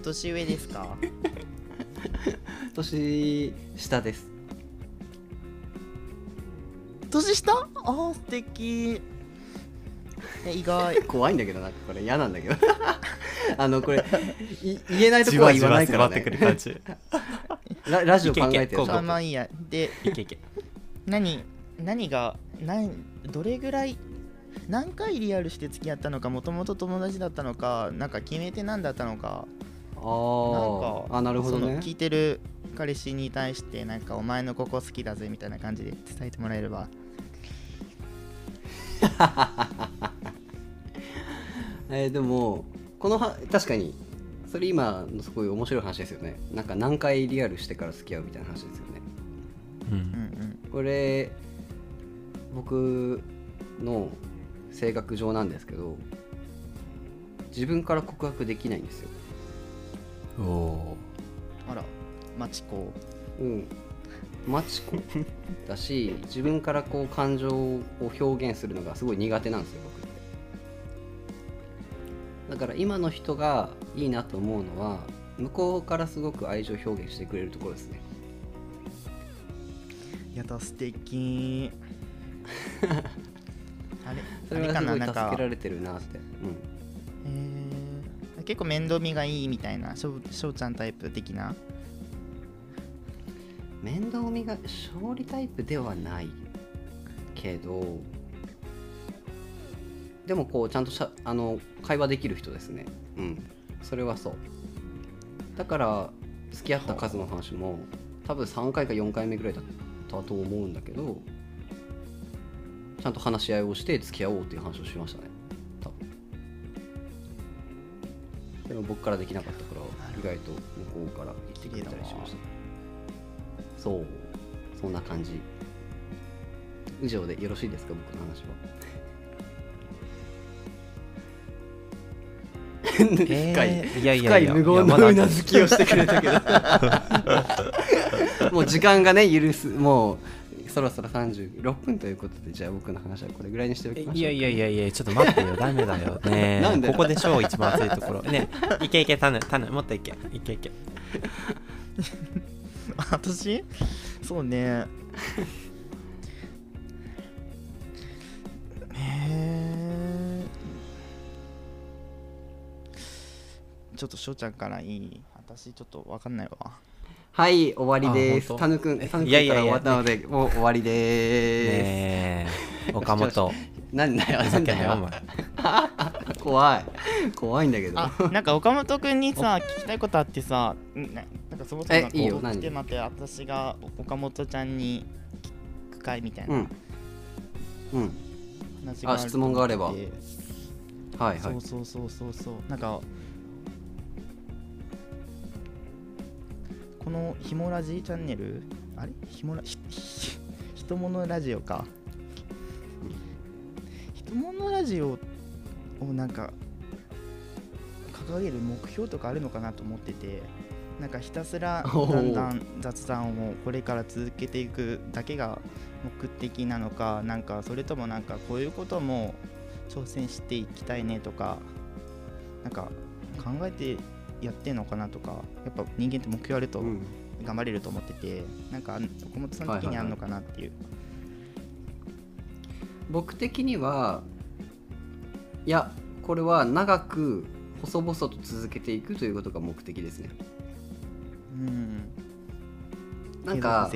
年上ですか？<laughs> 年下です。年下？あー素敵。え意外。<laughs> 怖いんだけどなんかこれ嫌なんだけど。<laughs> あのこれい言えないとこは言わないからね。じララジオ考えてるあまあいいや。でいけいけ。何何が何どれぐらい何回リアルして付き合ったのかもともと友達だったのかなんか決め手なんだったのかあなるほどそのね聞いてる彼氏に対してなんかお前のここ好きだぜみたいな感じで伝えてもらえれば。<laughs> えーでもこのは確かにそれ今のすごい面白い話ですよね。なんか何回リアルしてから付き合うみたいな話ですよね。ううんん。これ僕の性格上なんですけど自分から告白できないんですよおあらマチコ。うん。マチコ？<laughs> だし自分からこう感情を表現するのがすごい苦手なんですよ僕って。だから今の人がいいなと思うのは向こうからすごく愛情表現してくれるところですね。やだ素敵。<laughs> あれ？それはすごい助けられてるなって、うん、えー結構面倒見がいいみたいなしょうしょうちゃんタイプ的な？面倒見が勝利タイプではないけどでもこうちゃんとしゃあの会話できる人ですね。うん。それはそう。だから付き合った数の話も多分3回か4回目ぐらいだったと思うんだけどちゃんと話し合いをして付き合おうっていう話をしましたね。でも僕からできなかったから意外と向こうから言ってくれたりしました。そう。そんな感じ。以上でよろしいですか僕の話は。<laughs> 深い、えーいやいや。深いいや無言のうなずきをしてくれたけど。<laughs> もう時間がね許すもうそろそろ36分ということでじゃあ僕の話はこれぐらいにしておきましょういやいやいやいやちょっと待ってよ。ダメだよ。ね <laughs> なんでここでしょう一番熱いところ。ね。いけいけタヌタヌもっといけ。いけいけ。<laughs> 私？そうね。へ <laughs> えちょっとしょうちゃんからいい？私ちょっとわかんないわはい終わりです。あ本当？タヌくんタヌくんから終わったのでもう終わりです、岡本。<laughs> なんだよなんだよ。<laughs> 怖い。怖いんだけど。あなんか岡本君にさ聞きたいことあってさんななんかそもそもえいいよ何来て待って私が岡本ちゃんに聞く会みたいな。うん。うん。話があ質問があれば。はいはい。そうそうそうそうそう。なんかこのひもラジチャンネルあれ？ひもラひひひとものラジオか。ひとものラジオをなんか掲げる目標とかあるのかなと思っててなんかひたすらだんだん雑談をこれから続けていくだけが目的なのかなんかそれともなんかこういうことも挑戦していきたいねとかなんか考えてやってんのかなとかやっぱ人間って目標あるとうん。頑張れると思ってて、なんかあん岡本さん的にあるのかなっていう、僕的にはいやこれは長く細々と続けていくということが目的ですね。うん。なんか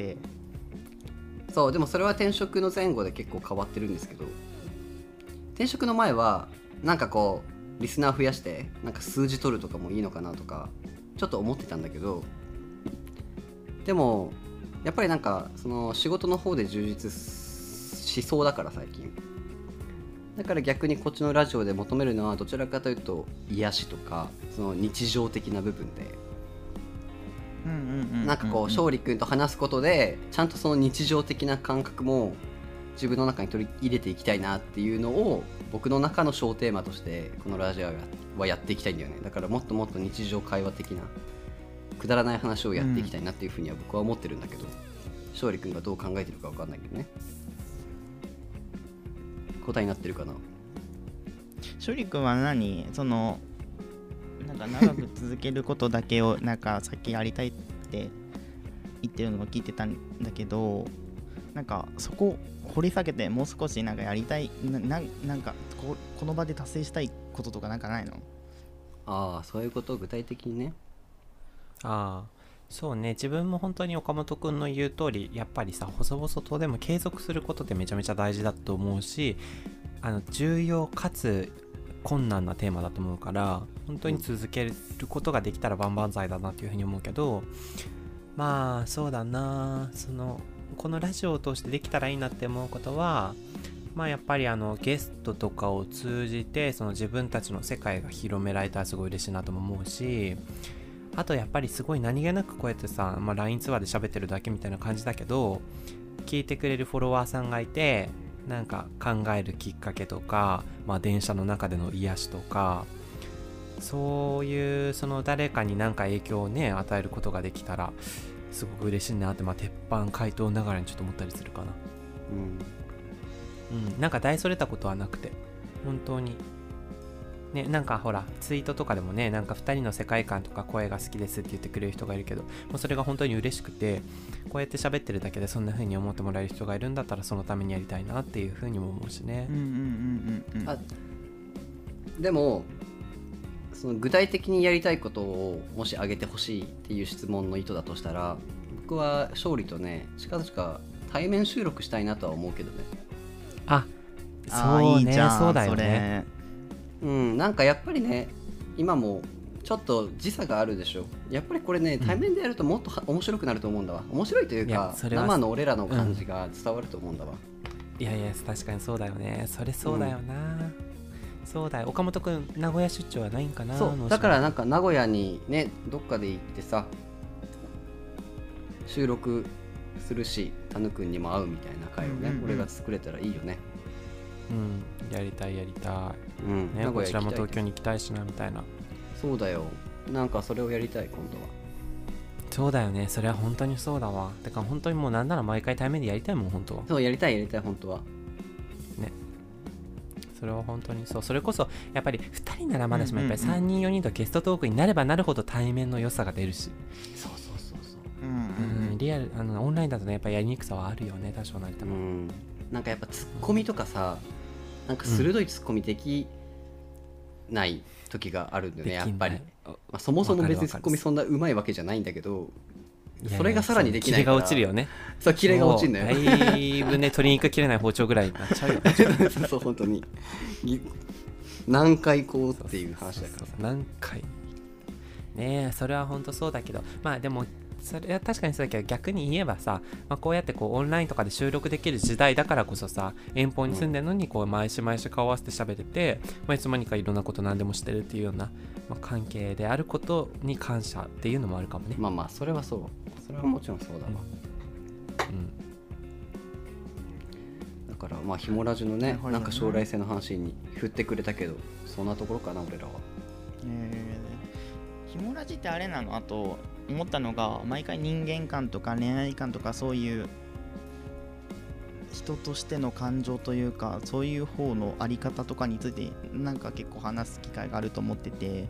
そうでもそれは転職の前後で結構変わってるんですけど転職の前はなんかこうリスナー増やしてなんか数字取るとかもいいのかなとかちょっと思ってたんだけどでもやっぱりなんかその仕事の方で充実しそうだから最近。だから逆にこっちのラジオで求めるのはどちらかというと癒しとかその日常的な部分で。なんかこう勝利君と話すことでちゃんとその日常的な感覚も自分の中に取り入れていきたいなっていうのを僕の中の小テーマとしてこのラジオはやっていきたいんだよね。だからもっともっと日常会話的なくだらない話をやっていきたいなっていうふうには僕は思ってるんだけど、勝利君がどう考えてるか分かんないけどね。答えになってるかな？勝利君は何？そのなんか長く続けることだけを <laughs> なんかさっきやりたいって言ってるのを聞いてたんだけどなんかそこ掘り下げてもう少しなんかやりたいなななんかここの場で達成したいこととかなんかないの？ああそういうこと？を具体的にね。ああそうね。自分も本当に岡本君の言う通りやっぱりさ細々とでも継続することってめちゃめちゃ大事だと思うしあの重要かつ困難なテーマだと思うから本当に続けることができたら万々歳だなっていうふうに思うけどまあそうだな。そのこのラジオを通してできたらいいなって思うことはまあやっぱりあのゲストとかを通じてその自分たちの世界が広められたらすごい嬉しいなとも思うしあとやっぱりすごい何気なくこうやってさ、まあ、LINE ツアーで喋ってるだけみたいな感じだけど聞いてくれるフォロワーさんがいてなんか考えるきっかけとか、まあ、電車の中での癒しとかそういうその誰かに何か影響をね与えることができたらすごく嬉しいなって、まあ、鉄板回答ながらにちょっと思ったりするかな。うん。うん。なんか大それたことはなくて本当に。ね、なんかほらツイートとかでもねなんか2人の世界観とか声が好きですって言ってくれる人がいるけどもうそれが本当に嬉しくてこうやって喋ってるだけでそんな風に思ってもらえる人がいるんだったらそのためにやりたいなっていう風にも思うしね。うんうんうんうんうん。あでもその具体的にやりたいことをもし挙げてほしいっていう質問の意図だとしたら僕は勝利とね近々対面収録したいなとは思うけどね。あそうねいいじゃんそうだよね。うんなんかやっぱりね今もちょっと時差があるでしょ。やっぱりこれねうん。対面でやるともっとは面白くなると思うんだわ。面白いというかそれは生の俺らの感じが伝わると思うんだわ、いやいや確かにそうだよね。それそうだよな、そうだよ。岡本君名古屋出張はないんかなそう。だからなんか名古屋にねどっかで行ってさ収録するしタヌくんにも会うみたいな会をね、うんうんうん。俺が作れたらいいよね。うん。やりたいやりたうん。いねこちらも東京に行きたいしなみたいなそうだよ。なんかそれをやりたい今度は。そうだよね。それは本当にそうだわ。てか本当にもうなんなら毎回対面でやりたいもん本当は。そうやりたいやりたい本当はそれは本当にそう。それこそやっぱり2人ならまだしもうんうんうん。やっぱり3人4人とゲストトークになればなるほど対面の良さが出るし、そうそうそうそう。うんうん、リアルあのオンラインだとねやっぱりやりにくさはあるよね多少なりとも、うん。なんかやっぱツッコミとかさなんか鋭いツッコミできない時があるんだよね、できない。やっぱり、まあ、そもそも別にツッコミそんなうまいわけじゃないんだけどそれがさらにできないから落ちるよね。そうキレが落ちるんだよ。だいぶね鶏肉切れない包丁ぐらいになっちゃうよね。<laughs> そう本当に。ぎ何回こうっていう話だから。さ何回。ねえそれは本当そうだけど。まあでもそれは確かにそうだけど逆に言えばさ、まあ、こうやってこうオンラインとかで収録できる時代だからこそさ遠方に住んでるのにこう毎週毎週顔合わせて喋ってて、まあ、いつの間にかいろんなこと何でもしてるっていうような、まあ、関係であることに感謝っていうのもあるかもね、まあまあそれはそう。それはもちろんそうだわ、うん、だからまあひもラジのねなんか将来性の話に振ってくれたけどそんなところかな俺らは。えー、ひもラジってあれなの？あと思ったのが毎回人間観とか恋愛観とかそういう人としての感情というかそういう方のあり方とかについてなんか結構話す機会があると思ってて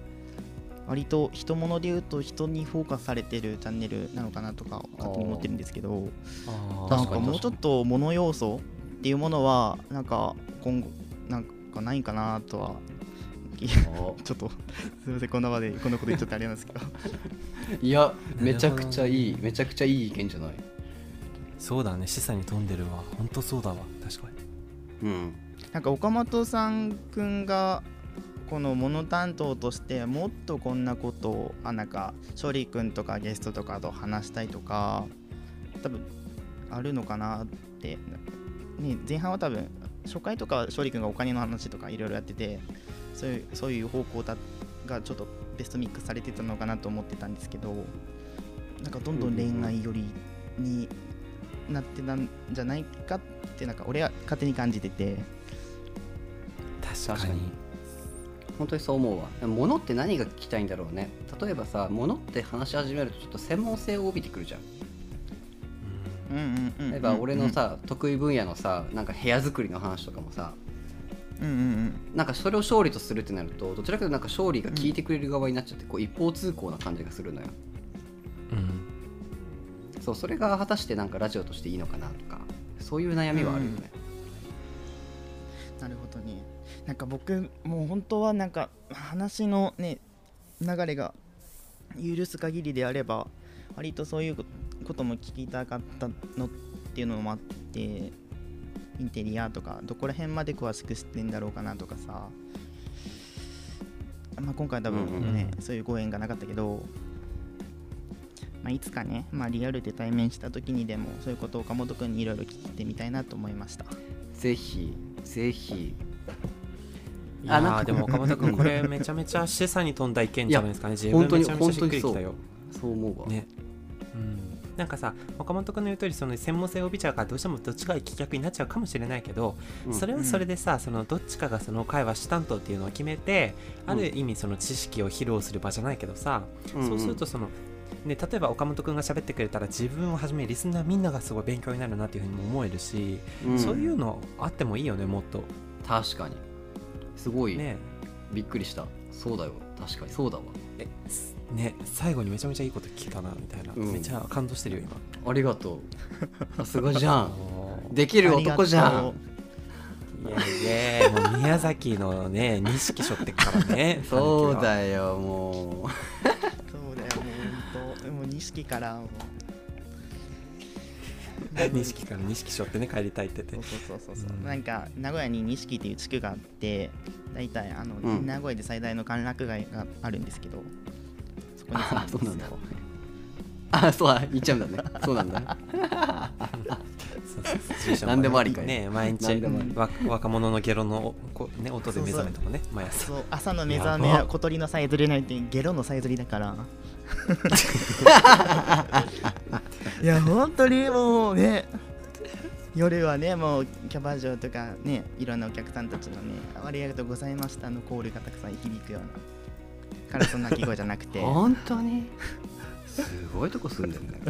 割と人物で言うと人にフォーカスされてるチャンネルなのかなとか勝手に思ってるんですけどなん確かもうちょっと物要素っていうものはなんか今後なんかないんかなとは <laughs> ちょっとすみませんこんな場でこんなこと言っちゃってあれなんですけど。<laughs> いやめちゃくちゃいいめちゃくちゃいい意見じゃない？そうだね示唆に富んでるわ。本当そうだわ。確かに。うん。なんか岡本さんくんがこのモノ担当としてもっとこんなことをあなんか勝利くんとかゲストとかと話したいとか多分あるのかなって、ね、前半は多分初回とかは勝利くんがお金の話とかいろいろやっててそういうそういう方向だがちょっとベストミックスされてたのかなと思ってたんですけどなんかどんどん恋愛寄りになってたんじゃないかってなんか俺は勝手に感じてて。確かに。確かに。本当にそう思うわ。でも物って何が聞きたいんだろうね。例えばさ物って話し始めるとちょっと専門性を帯びてくるじゃん。うんうんうんうん。うん例えば俺のさ、得意分野のさなんか部屋作りの話とかもさ。うんうんうん。なんかそれを勝利とするってなるとどちらかというとなんか勝利が聞いてくれる側になっちゃってこう一方通行な感じがするのよ。うんそうそれが果たしてなんかラジオとしていいのかなとかそういう悩みはあるよね、なるほどね。なんか僕もう本当はなんか話のね流れが許す限りであれば割とそういうことも聞きたかったのっていうのもあってインテリアとかどこら辺まで詳しく知ってんだろうかなとかさ、まあ、今回多分ね、うんうん。そういうご縁がなかったけど、まあ、いつかね、まあ、リアルで対面した時にでもそういうことを岡本君にいろいろ聞いてみたいなと思いました。ぜひぜひ。いやあなんでも岡本君これめちゃめちゃ示唆に富んだ意見じゃないですかね。<laughs> 自分本当にめちゃめちゃしっくりきたよ。そう思うわ、ね。うん。なんかさ岡本君の言う通りその専門性を帯びちゃうからどうしてもどっちかが棄却になっちゃうかもしれないけど、うん。それはそれでさそのどっちかがその会話主担当っていうのを決めて、うんある意味その知識を披露する場じゃないけどさ、うんうん。そうするとそのね、例えば岡本君が喋ってくれたら自分をはじめリスナーみんながすごい勉強になるなっていうふうにも思えるし、ん。そういうのあってもいいよねもっと。確かに。すごい、ね。びっくりした。そうだよ。確かに。そうだわ。えすね最後にめちゃめちゃいいこと聞けたなみたいな、うん。めっちゃ感動してるよ今。ありがとう。<laughs> さすがじゃん。できる男じゃん。いやいやもう宮崎のね <laughs> 錦しょってっからね。そうだよもう錦から錦から錦しょってね帰りたいってて。そうそうそうそう、うん。なんか名古屋に錦っていう地区があって大体あの、うん。名古屋で最大の歓楽街があるんですけどそこにあそうなんだ。<laughs> あそうだ言っちゃうんだね。そうなんだ。何でもありかい。ね毎日若者のゲロのこ、ね、音で目覚めとかね毎朝。朝の目覚めは小鳥のさえずりないってゲロのさえずりだから <laughs> いや本当にもうね夜はねもうキャバ嬢とかねいろんなお客さんたちのねありがとうございましたのコールがたくさん響くようなカラスの鳴き声じゃなくて。本当に？すごいとこ住んでるね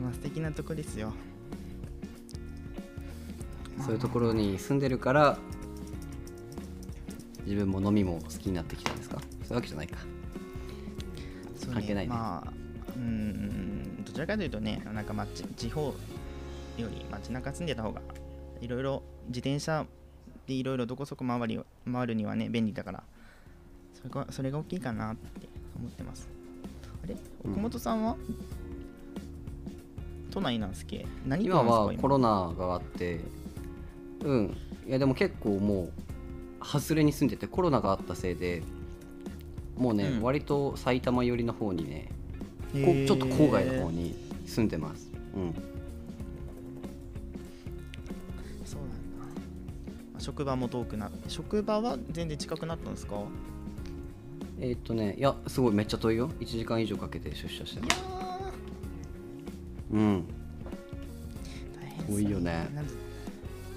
まあ素敵なとこですよ。そういうところに住んでるから自分も飲みも好きになってきたんですか？そういうわけじゃないか。そう関係ないね。まあうーんどちらかというとねなんか街地方より街中住んでた方がいろいろ自転車でいろいろどこそこ回り回るにはね便利だからそれがそれが大きいかなって思ってます。あれ？うん。奥本さんは、都内なんすけ？何区今はコロナがあってうん。いやでも結構もう外れに住んでてコロナがあったせいでもうね、うん。割と埼玉寄りの方にねこへー。ちょっと郊外の方に住んでます。うん。そうなんだ。職場も遠くな職場は全然近くなったんですか？えーっとねいやすごいめっちゃ遠いよ。1時間以上かけて出社していますうん。大変そう遠いよね。なんで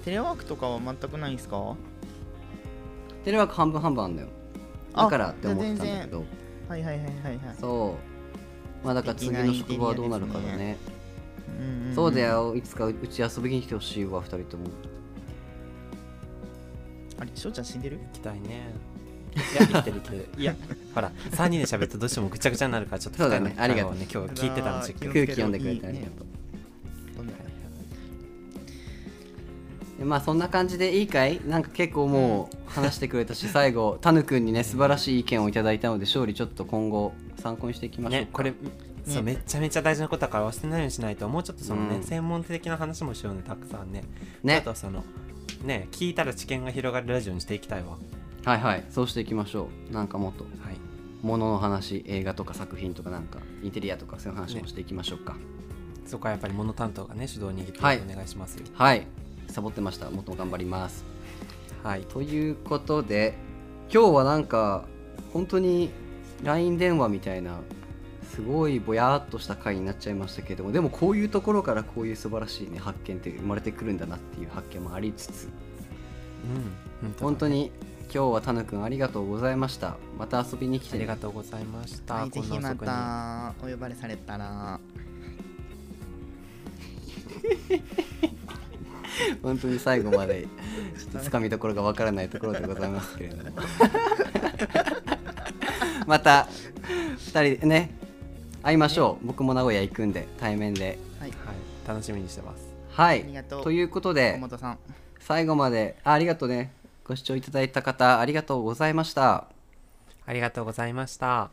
テレワークとかは全くないんですか？テレワーク半分半分あんだよだからって思ってたんだけど。はいはいはいはいはい。そう。まあだから次の職場はどうなるかだね。うんんん。そうだよ。いつかうち遊びに来てほしいわ2人とも。あれ翔ちゃん死んでる？行きたいね。いや生きてる生きてるいや <laughs> ほら3人で喋るとどうしてもぐちゃぐちゃになるからちょっとそうだね。二人のありがとう。ね今日聞いてたんですよ気をつけろ空気読んでくれてありがとうまあそんな感じでいいかい？なんか結構もう話してくれたし最後タヌくんにね素晴らしい意見をいただいたので勝利ちょっと今後参考にしていきましょうかねこれそうめちゃめちゃ大事なことだから忘れないようにしないともうちょっとそのね、うん。専門的な話もしようねたくさんね。あねとそのね聞いたら知見が広がるラジオにしていきたいわ。はいはい。そうしていきましょう。なんかもっと。はい。物の話映画とか作品とかなんかインテリアとかそういう話もしていきましょうか、そこはやっぱり物担当がね主導を握っておはい。願いしますよ。はいサボってました。もっと頑張ります。はい、ということで今日はなんか本当に LINE 電話みたいなすごいぼやーっとした回になっちゃいましたけどもでもこういうところからこういう素晴らしい、ね、発見って生まれてくるんだなっていう発見もありつつうん本当に今日はタヌくんありがとうございました。また遊びに来てね。ありがとうございました、はい、ぜひまたお呼ばれされたら <laughs> 本当に最後まで <laughs> ちょっとつかみどころがわからないところでございますけれども。<laughs> また2人でね会いましょう。僕も名古屋行くんで対面で。はい。はい、楽しみにしてます。はい。ありがとう。ということ小で本さん。最後まであありがとうね。ご視聴いただいた方ありがとうございました。ありがとうございました。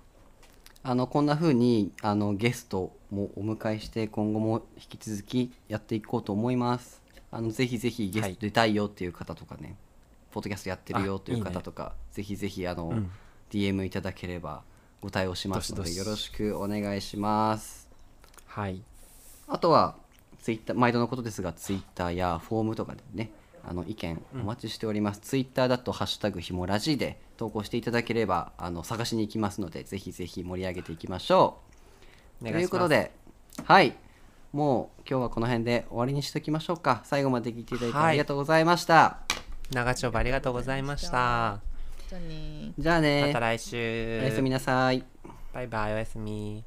あのこんな風にあのゲストもお迎えして今後も引き続きやっていこうと思いますあのぜひぜひゲスト出たいよっていう方とかね、ポッドキャストやってるよというあいいね。方とかぜひぜひあの、うん。DM いただければご対応しますのでよろしくお願いします。はい。あとはツイッター毎度のことですがツイッターやフォームとかでねあの意見お待ちしております、ツイッターだと「ハッシュタグひもラジ」で投稿していただければあの探しに行きますのでぜひぜひ盛り上げていきましょう。ということではいもう今日はこの辺で終わりにしておきましょうか。最後まで聞いていただいてはい。ありがとうございました、長丁場ありがとうございました。じゃあねーじゃあね。また来週。おやすみなさい。バイバイおやすみ